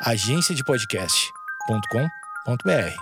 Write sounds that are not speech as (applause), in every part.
agenciadepodcast.com.br.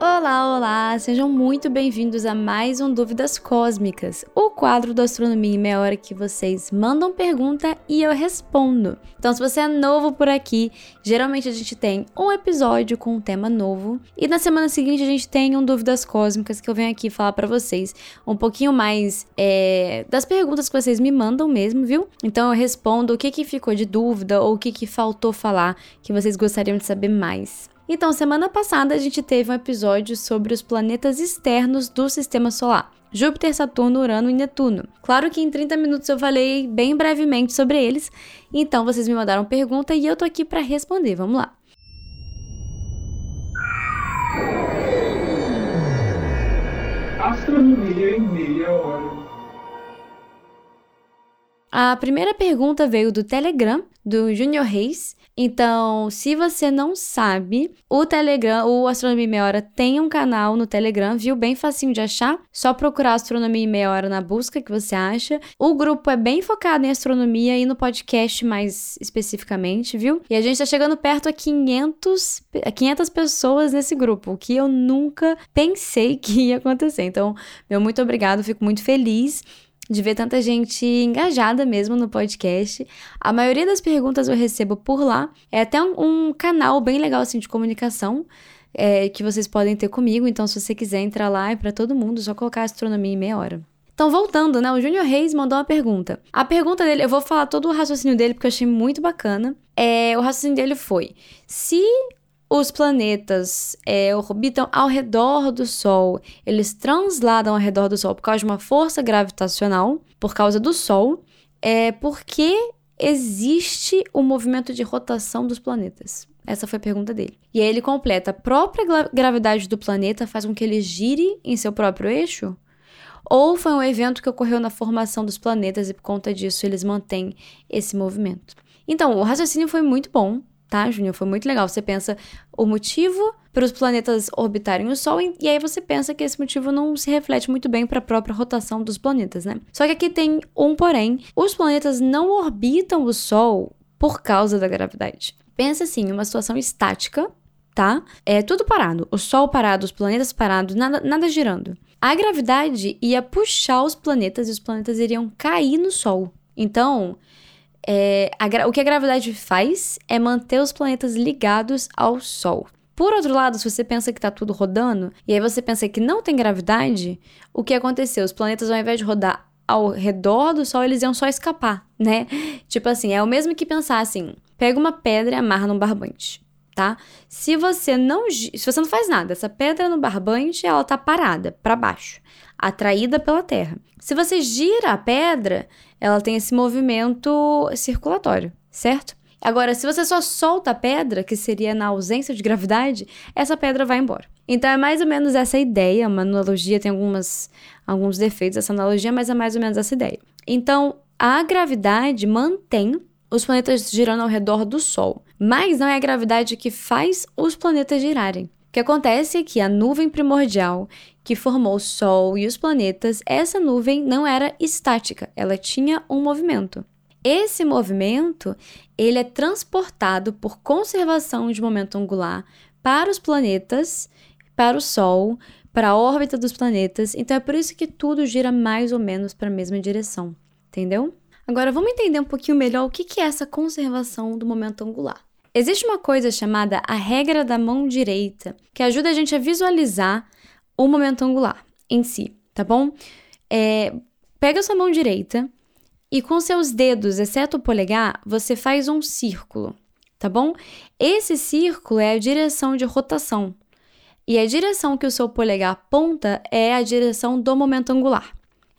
Olá, olá! Sejam muito bem-vindos a mais um Dúvidas Cósmicas, quadro da astronomia em meia hora que vocês mandam pergunta e eu respondo. Então, se você é novo por aqui, geralmente a gente tem um episódio com um tema novo e na semana seguinte a gente tem um Dúvidas Cósmicas que eu venho aqui falar para vocês um pouquinho mais é, das perguntas que vocês me mandam mesmo, viu? Então, eu respondo o que, que ficou de dúvida ou o que, que faltou falar que vocês gostariam de saber mais. Então, semana passada a gente teve um episódio sobre os planetas externos do sistema solar. Júpiter, Saturno, Urano e Netuno. Claro que em 30 minutos eu falei bem brevemente sobre eles, então vocês me mandaram pergunta e eu tô aqui para responder. Vamos lá. Astronomia em meia hora. A primeira pergunta veio do Telegram, do Junior Reis. Então, se você não sabe, o Telegram, o Astronomia Meia Hora tem um canal no Telegram, viu? Bem facinho de achar. Só procurar Astronomia Meia Hora na busca que você acha. O grupo é bem focado em astronomia e no podcast mais especificamente, viu? E a gente tá chegando perto a 500, a 500 pessoas nesse grupo, o que eu nunca pensei (laughs) que ia acontecer. Então, meu muito obrigado, fico muito feliz de ver tanta gente engajada mesmo no podcast. A maioria das perguntas eu recebo por lá. É até um, um canal bem legal assim de comunicação. É, que vocês podem ter comigo, então se você quiser entrar lá é para todo mundo, só colocar astronomia em meia hora. Então, voltando, né? O Júnior Reis mandou uma pergunta. A pergunta dele, eu vou falar todo o raciocínio dele porque eu achei muito bacana. É, o raciocínio dele foi: se os planetas é, orbitam ao redor do Sol, eles transladam ao redor do Sol por causa de uma força gravitacional, por causa do Sol, é porque existe o movimento de rotação dos planetas. Essa foi a pergunta dele. E aí ele completa: a própria gravidade do planeta faz com que ele gire em seu próprio eixo? Ou foi um evento que ocorreu na formação dos planetas e por conta disso eles mantêm esse movimento? Então, o raciocínio foi muito bom tá, Júnior? Foi muito legal. Você pensa o motivo para os planetas orbitarem o Sol e aí você pensa que esse motivo não se reflete muito bem para a própria rotação dos planetas, né? Só que aqui tem um porém: os planetas não orbitam o Sol por causa da gravidade. Pensa assim, uma situação estática, tá? É tudo parado. O Sol parado, os planetas parados, nada, nada girando. A gravidade ia puxar os planetas e os planetas iriam cair no Sol. Então, é, a, o que a gravidade faz é manter os planetas ligados ao Sol. Por outro lado, se você pensa que está tudo rodando, e aí você pensa que não tem gravidade, o que aconteceu? Os planetas, ao invés de rodar ao redor do Sol, eles iam só escapar, né? (laughs) Tipo assim, é o mesmo que pensar assim: pega uma pedra e amarra num barbante, tá? Se você não, se você não faz nada, essa pedra no barbante, ela tá parada para baixo, atraída pela Terra. Se você gira a pedra, ela tem esse movimento circulatório, certo? Agora, se você só solta a pedra, que seria na ausência de gravidade, essa pedra vai embora. Então é mais ou menos essa ideia, uma analogia, tem algumas, alguns defeitos essa analogia, mas é mais ou menos essa ideia. Então, a gravidade mantém os planetas girando ao redor do Sol, mas não é a gravidade que faz os planetas girarem. Que acontece é que a nuvem primordial que formou o Sol e os planetas, essa nuvem não era estática, ela tinha um movimento. Esse movimento, ele é transportado por conservação de momento angular para os planetas, para o Sol, para a órbita dos planetas. Então é por isso que tudo gira mais ou menos para a mesma direção, entendeu? Agora vamos entender um pouquinho melhor o que é essa conservação do momento angular. Existe uma coisa chamada a regra da mão direita, que ajuda a gente a visualizar o momento angular em si, tá bom? É, pega a sua mão direita e com seus dedos, exceto o polegar, você faz um círculo, tá bom? Esse círculo é a direção de rotação. E a direção que o seu polegar aponta é a direção do momento angular.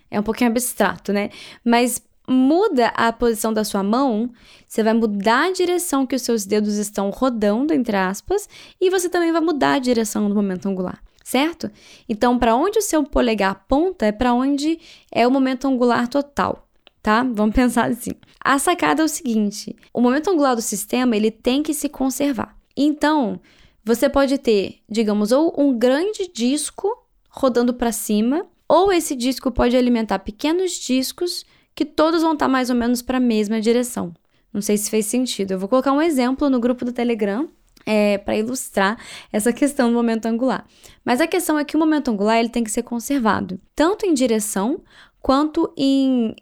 É um pouquinho abstrato, né? Mas muda a posição da sua mão, você vai mudar a direção que os seus dedos estão rodando, entre aspas, e você também vai mudar a direção do momento angular certo? Então, para onde o seu polegar aponta é para onde é o momento angular total, tá? Vamos (laughs) pensar assim. A sacada é o seguinte: o momento angular do sistema ele tem que se conservar. Então, você pode ter, digamos, ou um grande disco rodando para cima, ou esse disco pode alimentar pequenos discos que todos vão estar mais ou menos para a mesma direção. Não sei se fez sentido. Eu vou colocar um exemplo no grupo do Telegram é, para ilustrar essa questão do momento angular. Mas a questão é que o momento angular ele tem que ser conservado, tanto em direção quanto em,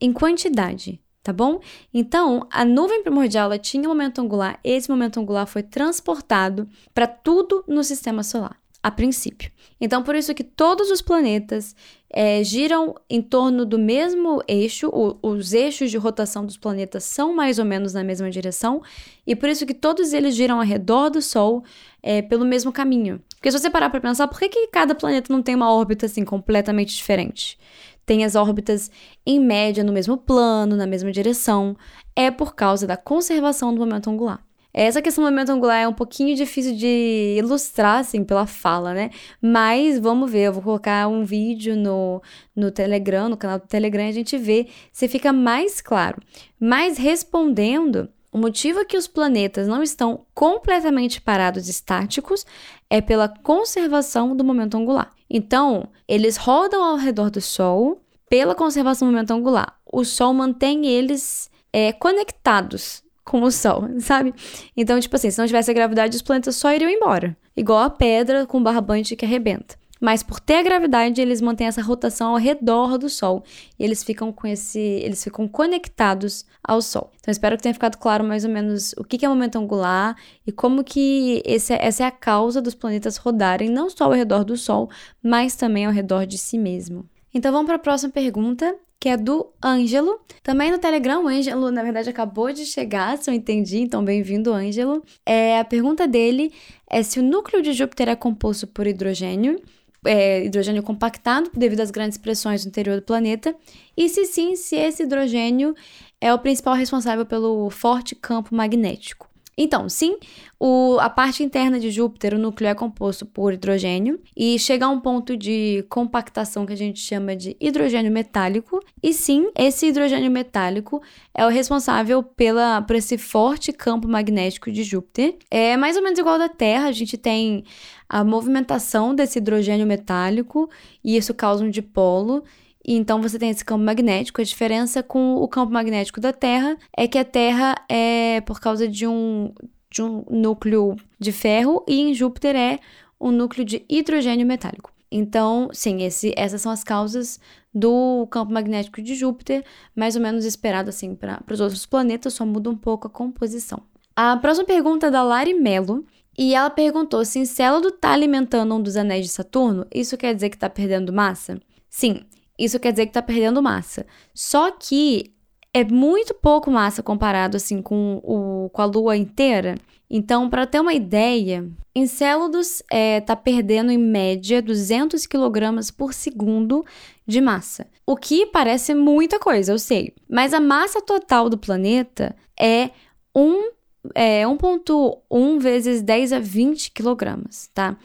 em quantidade, tá bom? Então, a nuvem primordial tinha um momento angular, esse momento angular foi transportado para tudo no sistema solar a princípio. Então, por isso que todos os planetas é, giram em torno do mesmo eixo, o, os eixos de rotação dos planetas são mais ou menos na mesma direção, e por isso que todos eles giram ao redor do Sol é, pelo mesmo caminho. Porque se você parar para pensar, por que, que cada planeta não tem uma órbita assim completamente diferente? Tem as órbitas em média no mesmo plano, na mesma direção. É por causa da conservação do momento angular. Essa questão do momento angular é um pouquinho difícil de ilustrar, assim, pela fala, né? Mas vamos ver, eu vou colocar um vídeo no, no Telegram, no canal do Telegram, e a gente vê se fica mais claro. Mas respondendo, o motivo que os planetas não estão completamente parados estáticos é pela conservação do momento angular. Então, eles rodam ao redor do Sol pela conservação do momento angular. O Sol mantém eles é, conectados com o Sol, sabe? Então, tipo assim, se não tivesse a gravidade, os planetas só iriam embora. Igual a pedra com barbante que arrebenta. Mas por ter a gravidade, eles mantêm essa rotação ao redor do Sol. E eles ficam com esse. Eles ficam conectados ao Sol. Então, espero que tenha ficado claro mais ou menos o que é momento angular e como que esse, essa é a causa dos planetas rodarem não só ao redor do Sol, mas também ao redor de si mesmo. Então vamos para a próxima pergunta, que é do Ângelo. Também no Telegram, o Ângelo, na verdade, acabou de chegar, se eu entendi, então bem-vindo, Ângelo. É, a pergunta dele é se o núcleo de Júpiter é composto por hidrogênio, é, hidrogênio compactado devido às grandes pressões no interior do planeta, e se sim, se esse hidrogênio é o principal responsável pelo forte campo magnético. Então, sim, o, a parte interna de Júpiter, o núcleo é composto por hidrogênio e chega a um ponto de compactação que a gente chama de hidrogênio metálico. E sim, esse hidrogênio metálico é o responsável pela, por esse forte campo magnético de Júpiter. É mais ou menos igual da Terra, a gente tem a movimentação desse hidrogênio metálico e isso causa um dipolo. E então você tem esse campo magnético. A diferença com o campo magnético da Terra é que a Terra é por causa de um, de um núcleo de ferro e em Júpiter é um núcleo de hidrogênio metálico. Então, sim, esse, essas são as causas do campo magnético de Júpiter, mais ou menos esperado assim para os outros planetas, só muda um pouco a composição. A próxima pergunta é da Lari Mello, e ela perguntou se Encélado está alimentando um dos anéis de Saturno, isso quer dizer que está perdendo massa? Sim, isso quer dizer que está perdendo massa. Só que é muito pouco massa comparado assim com, o, com a Lua inteira. Então, para ter uma ideia, Encélados está é, tá perdendo em média 200 kg por segundo de massa. O que parece muita coisa, eu sei. Mas a massa total do planeta é 1 é 1.1 vezes 10 a 20 kg, tá?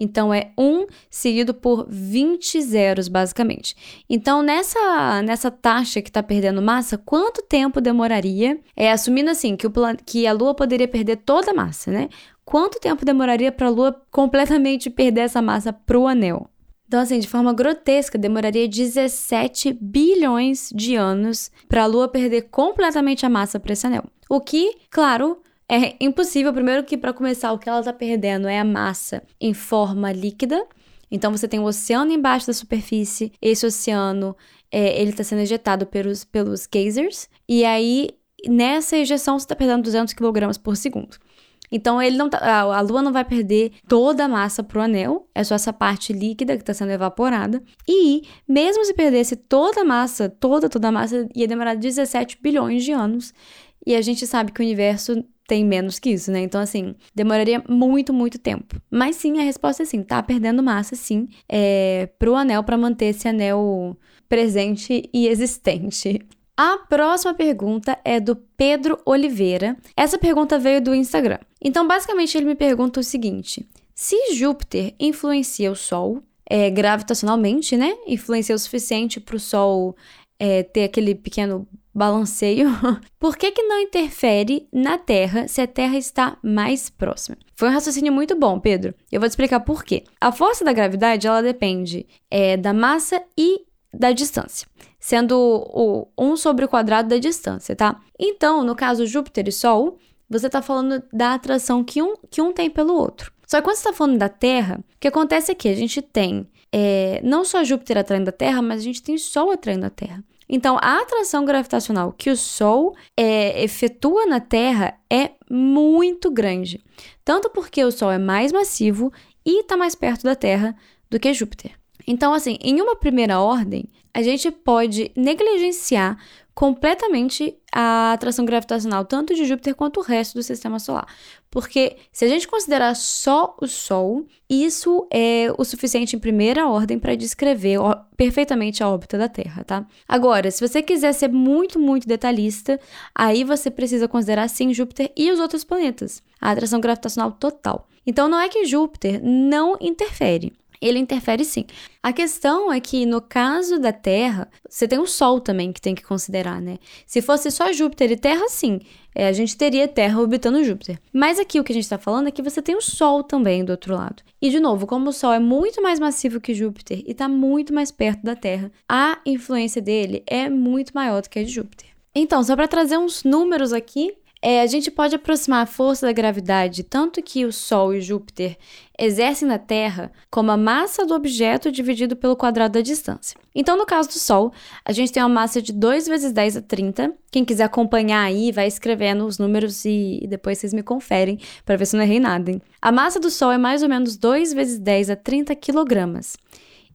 Então é 1 seguido por 20 zeros, basicamente. Então, nessa, nessa taxa que está perdendo massa, quanto tempo demoraria? É assumindo assim que, o, que a Lua poderia perder toda a massa, né? Quanto tempo demoraria para a Lua completamente (laughs) perder essa massa para o anel? Então, assim, de forma grotesca, demoraria 17 bilhões de anos para a Lua perder completamente a massa para esse anel. O que, claro, é impossível, primeiro que para começar, o que ela está perdendo é a massa em forma líquida. Então você tem o oceano embaixo da superfície, esse oceano é, ele está sendo ejetado pelos, pelos geysers, e aí nessa ejeção você está perdendo 200 kg por segundo. Então ele não tá, a Lua não vai perder toda a massa para o anel, é só essa parte líquida que está sendo evaporada. E mesmo se perdesse toda a massa, toda, toda a massa, ia demorar 17 bilhões de anos. E a gente sabe que o universo tem menos que isso, né? Então, assim, demoraria muito, muito tempo. Mas sim, a resposta é sim, tá perdendo massa, sim, é, pro anel para manter esse anel presente e existente. A próxima pergunta é do Pedro Oliveira. Essa pergunta veio do Instagram. Então, basicamente, ele me pergunta o seguinte: se Júpiter influencia o Sol é, gravitacionalmente, né? Influencia o suficiente para o Sol é, ter aquele pequeno balanceio. (laughs) Por que, que não interfere na Terra se a Terra está mais próxima? Foi um raciocínio muito bom, Pedro. Eu vou te explicar por quê. A força da gravidade ela depende é, da massa e da distância, sendo o 1 sobre o quadrado da distância, tá? Então, no caso Júpiter e Sol, você está falando da atração que um, que um tem pelo outro. Só que quando você está falando da Terra, o que acontece é que a gente tem é, não só Júpiter atraindo a Terra, mas a gente tem Sol atraindo a Terra. Então, a atração gravitacional que o Sol é, efetua na Terra é muito grande. Tanto porque o Sol é mais massivo e está mais perto da Terra do que Júpiter. Então, assim, em uma primeira ordem, a gente pode negligenciar completamente a atração gravitacional tanto de Júpiter quanto o resto do sistema solar. Porque se a gente considerar só o Sol, isso é o suficiente em primeira ordem para descrever perfeitamente a órbita da Terra, tá? Agora, se você quiser ser muito, muito detalhista, aí você precisa considerar sim Júpiter e os outros planetas, a atração gravitacional total. Então não é que Júpiter não interfere, ele interfere sim. A questão é que no caso da Terra, você tem o Sol também que tem que considerar, né? Se fosse só Júpiter e Terra, sim, é, a gente teria Terra orbitando Júpiter. Mas aqui o que a gente está falando é que você tem o Sol também do outro lado. E de novo, como o Sol é muito mais massivo que Júpiter e está muito mais perto da Terra, a influência dele é muito maior do que a de Júpiter. Então, só para trazer uns números aqui, é, a gente pode aproximar a força da gravidade tanto que o Sol e Júpiter exercem na Terra como a massa do objeto dividido pelo quadrado da distância. Então, no caso do Sol, a gente tem uma massa de 2 vezes 10 a 30. Quem quiser acompanhar aí, vai escrevendo os números e, e depois vocês me conferem para ver se eu não errei nada. Hein? A massa do Sol é mais ou menos 2 vezes 10 a 30 quilogramas.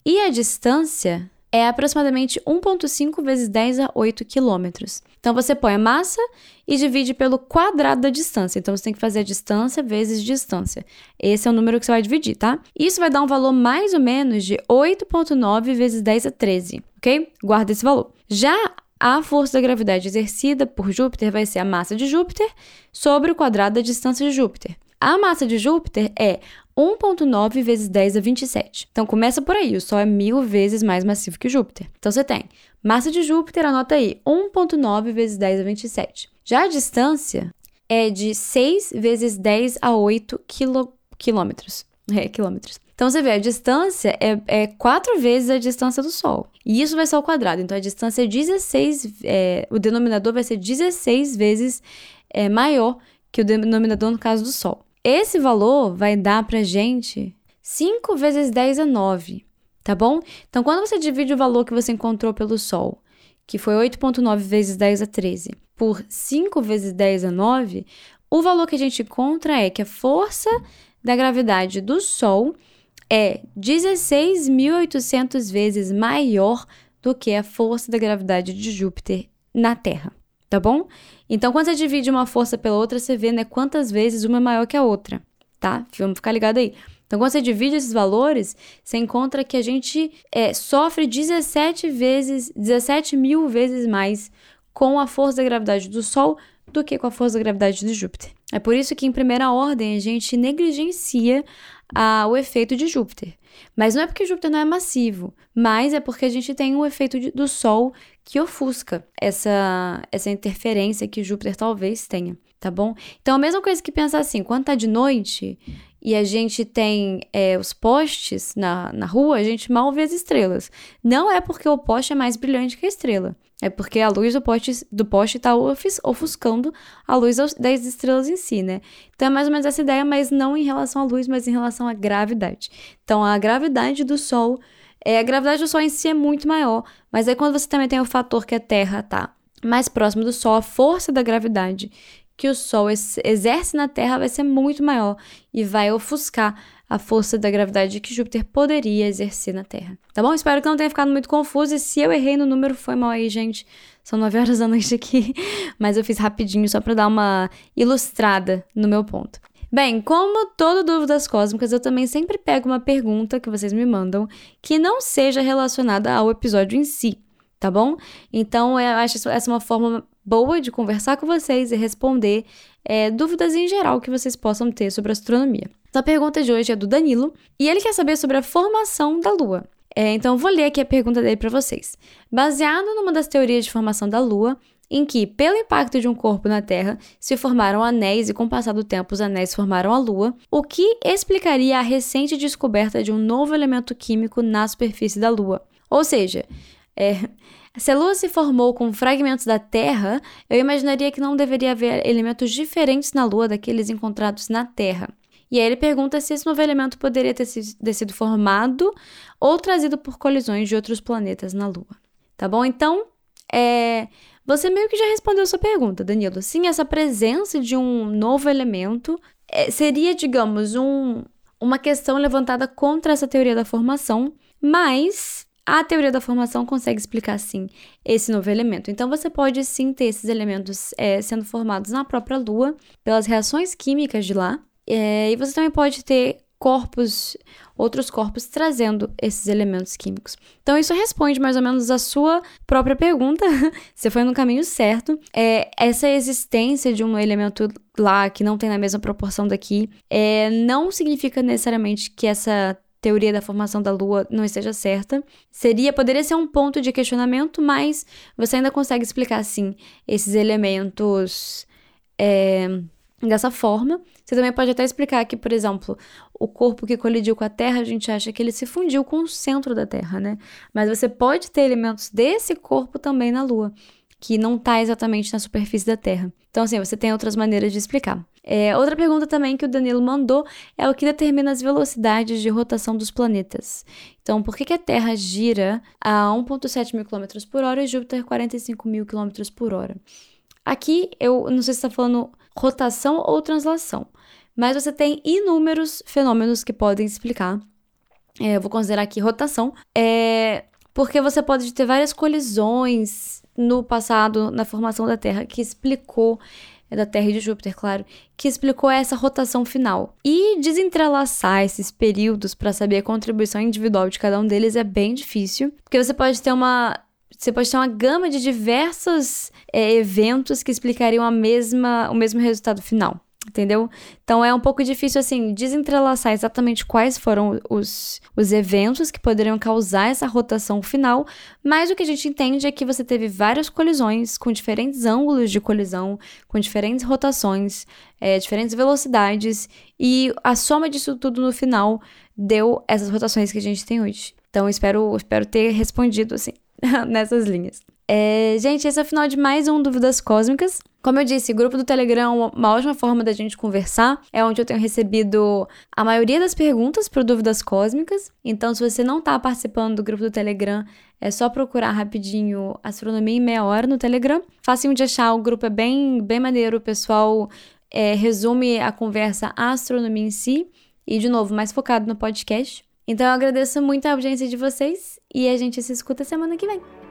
E a distância é aproximadamente 1,5 vezes 10 a 8 quilômetros. Então você põe a massa e divide pelo quadrado da distância. Então você tem que fazer a distância vezes distância. Esse é o número que você vai dividir, tá? Isso vai dar um valor mais ou menos de 8,9 vezes 10 a 13, ok? Guarda esse valor. Já a força da gravidade exercida por Júpiter vai ser a massa de Júpiter sobre o quadrado da distância de Júpiter. A massa de Júpiter é 1,9 vezes 10 a 27. Então começa por aí, o Sol é mil vezes mais massivo que Júpiter. Então você tem massa de Júpiter, anota aí, 1,9 vezes 10 a 27. Já a distância é de 6 vezes 10 a 8 quilo, quilômetros. É, quilômetros. Então você vê, a distância é, é 4 vezes a distância do Sol. E isso vai ser ao quadrado. Então a distância é 16, é, o denominador vai ser 16 vezes é, maior que o denominador no caso do Sol. Esse valor vai dar pra gente 5 vezes 10 a 9, tá bom? Então, quando você divide o valor que você encontrou pelo Sol, que foi 8,9 vezes 10 a 13, por 5 vezes 10 a 9, o valor que a gente encontra é que a força da gravidade do Sol é 16.800 vezes maior do que a força da gravidade de Júpiter na Terra tá bom? Então, quando você divide uma força pela outra, você vê, né, quantas vezes uma é maior que a outra, tá? Vamos ficar ligado aí. Então, quando você divide esses valores, você encontra que a gente é, sofre 17 vezes, 17 mil vezes mais com a força da gravidade do Sol do que com a força da gravidade de Júpiter. É por isso que, em primeira ordem, a gente negligencia a, o efeito de Júpiter. Mas não é porque Júpiter não é massivo, mas é porque a gente tem um efeito de, do Sol que ofusca essa, essa interferência que Júpiter talvez tenha, tá bom? Então, a mesma coisa que pensar assim, quando tá de noite e a gente tem é, os postes na, na rua, a gente mal vê as estrelas. Não é porque o poste é mais brilhante que a estrela. É porque a luz do poste do poste está ofuscando a luz das estrelas em si, né? Então é mais ou menos essa ideia, mas não em relação à luz, mas em relação à gravidade. Então a gravidade do Sol, é, a gravidade do Sol em si é muito maior, mas aí quando você também tem o fator que a Terra tá mais próximo do Sol, a força da gravidade que o Sol exerce na Terra vai ser muito maior e vai ofuscar a força da gravidade que Júpiter poderia exercer na Terra. Tá bom? Espero que não tenha ficado muito confuso. E se eu errei no número, foi mal aí, gente. São 9 horas da noite aqui, (laughs) mas eu fiz rapidinho só para dar uma ilustrada no meu ponto. Bem, como toda dúvidas cósmicas, eu também sempre pego uma pergunta que vocês me mandam que não seja relacionada ao episódio em si, tá bom? Então, eu acho essa uma forma boa de conversar com vocês e responder é, dúvidas em geral que vocês possam ter sobre astronomia. Então, a pergunta de hoje é do Danilo e ele quer saber sobre a formação da Lua. É, então, vou ler aqui a pergunta dele para vocês. Baseado numa das teorias de formação da Lua, em que, pelo impacto de um corpo na Terra, se formaram anéis e, com o passar do tempo, os anéis formaram a Lua, o que explicaria a recente descoberta de um novo elemento químico na superfície da Lua. Ou seja, é, se a Lua se formou com fragmentos da Terra, eu imaginaria que não deveria haver elementos diferentes na Lua daqueles encontrados na Terra. E aí ele pergunta se esse novo elemento poderia ter sido formado ou trazido por colisões de outros planetas na Lua. Tá bom? Então, é, você meio que já respondeu sua pergunta, Danilo. Sim, essa presença de um novo elemento é, seria, digamos, um, uma questão levantada contra essa teoria da formação, mas a teoria da formação consegue explicar, sim, esse novo elemento. Então, você pode, sim, ter esses elementos é, sendo formados na própria Lua, pelas reações químicas de lá, é, e você também pode ter corpos, outros corpos trazendo esses elementos químicos. Então, isso responde mais ou menos a sua própria pergunta. (laughs) Você foi no caminho certo. É, essa existência de um elemento lá que não tem na mesma proporção daqui é, não significa necessariamente que essa teoria da formação da Lua não esteja certa. Seria, poderia ser um ponto de questionamento, mas você ainda consegue explicar, sim, esses elementos. É, dessa forma. Você também pode até explicar que, por exemplo, o corpo que colidiu com a Terra, a gente acha que ele se fundiu com o centro da Terra, né? Mas você pode ter elementos desse corpo também na Lua, que não está exatamente na superfície da Terra. Então, assim, você tem outras maneiras de explicar. É, outra pergunta também que o Danilo mandou é o que determina as velocidades de rotação dos planetas. Então, por que, que a Terra gira a 1,7 mil km por hora e Júpiter 45 mil km por hora? Aqui, eu não sei se está falando rotação ou translação. Mas você tem inúmeros fenômenos que podem explicar. É, eu vou considerar aqui rotação. É, porque você pode ter várias colisões no passado, na formação da Terra, que explicou é da Terra e de Júpiter, claro, que explicou essa rotação final. E desentrelaçar esses períodos para saber a contribuição individual de cada um deles é bem difícil, porque você pode ter uma você pode ter uma gama de diversos é, eventos que explicariam a mesma, o mesmo resultado final. Entendeu? Então é um pouco difícil, assim, desentrelaçar exatamente quais foram os, os eventos que poderiam causar essa rotação final, mas o que a gente entende é que você teve várias colisões com diferentes ângulos de colisão, com diferentes rotações, é, diferentes velocidades, e a soma disso tudo no final deu essas rotações que a gente tem hoje. Então espero, espero ter respondido, assim. (laughs) nessas linhas. É, gente, esse é o final de mais um Dúvidas Cósmicas. Como eu disse, grupo do Telegram é uma ótima forma da gente conversar. É onde eu tenho recebido a maioria das perguntas para Dúvidas Cósmicas. Então, se você não está participando do grupo do Telegram, é só procurar rapidinho Astronomia em Meia Hora no Telegram. Facinho de achar, o grupo é bem, bem maneiro. O pessoal é, resume a conversa à astronomia em si. E, de novo, mais focado no podcast. Então, eu agradeço muito a audiência de vocês e a gente se escuta semana que vem.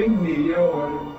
Astronomia em meia hora.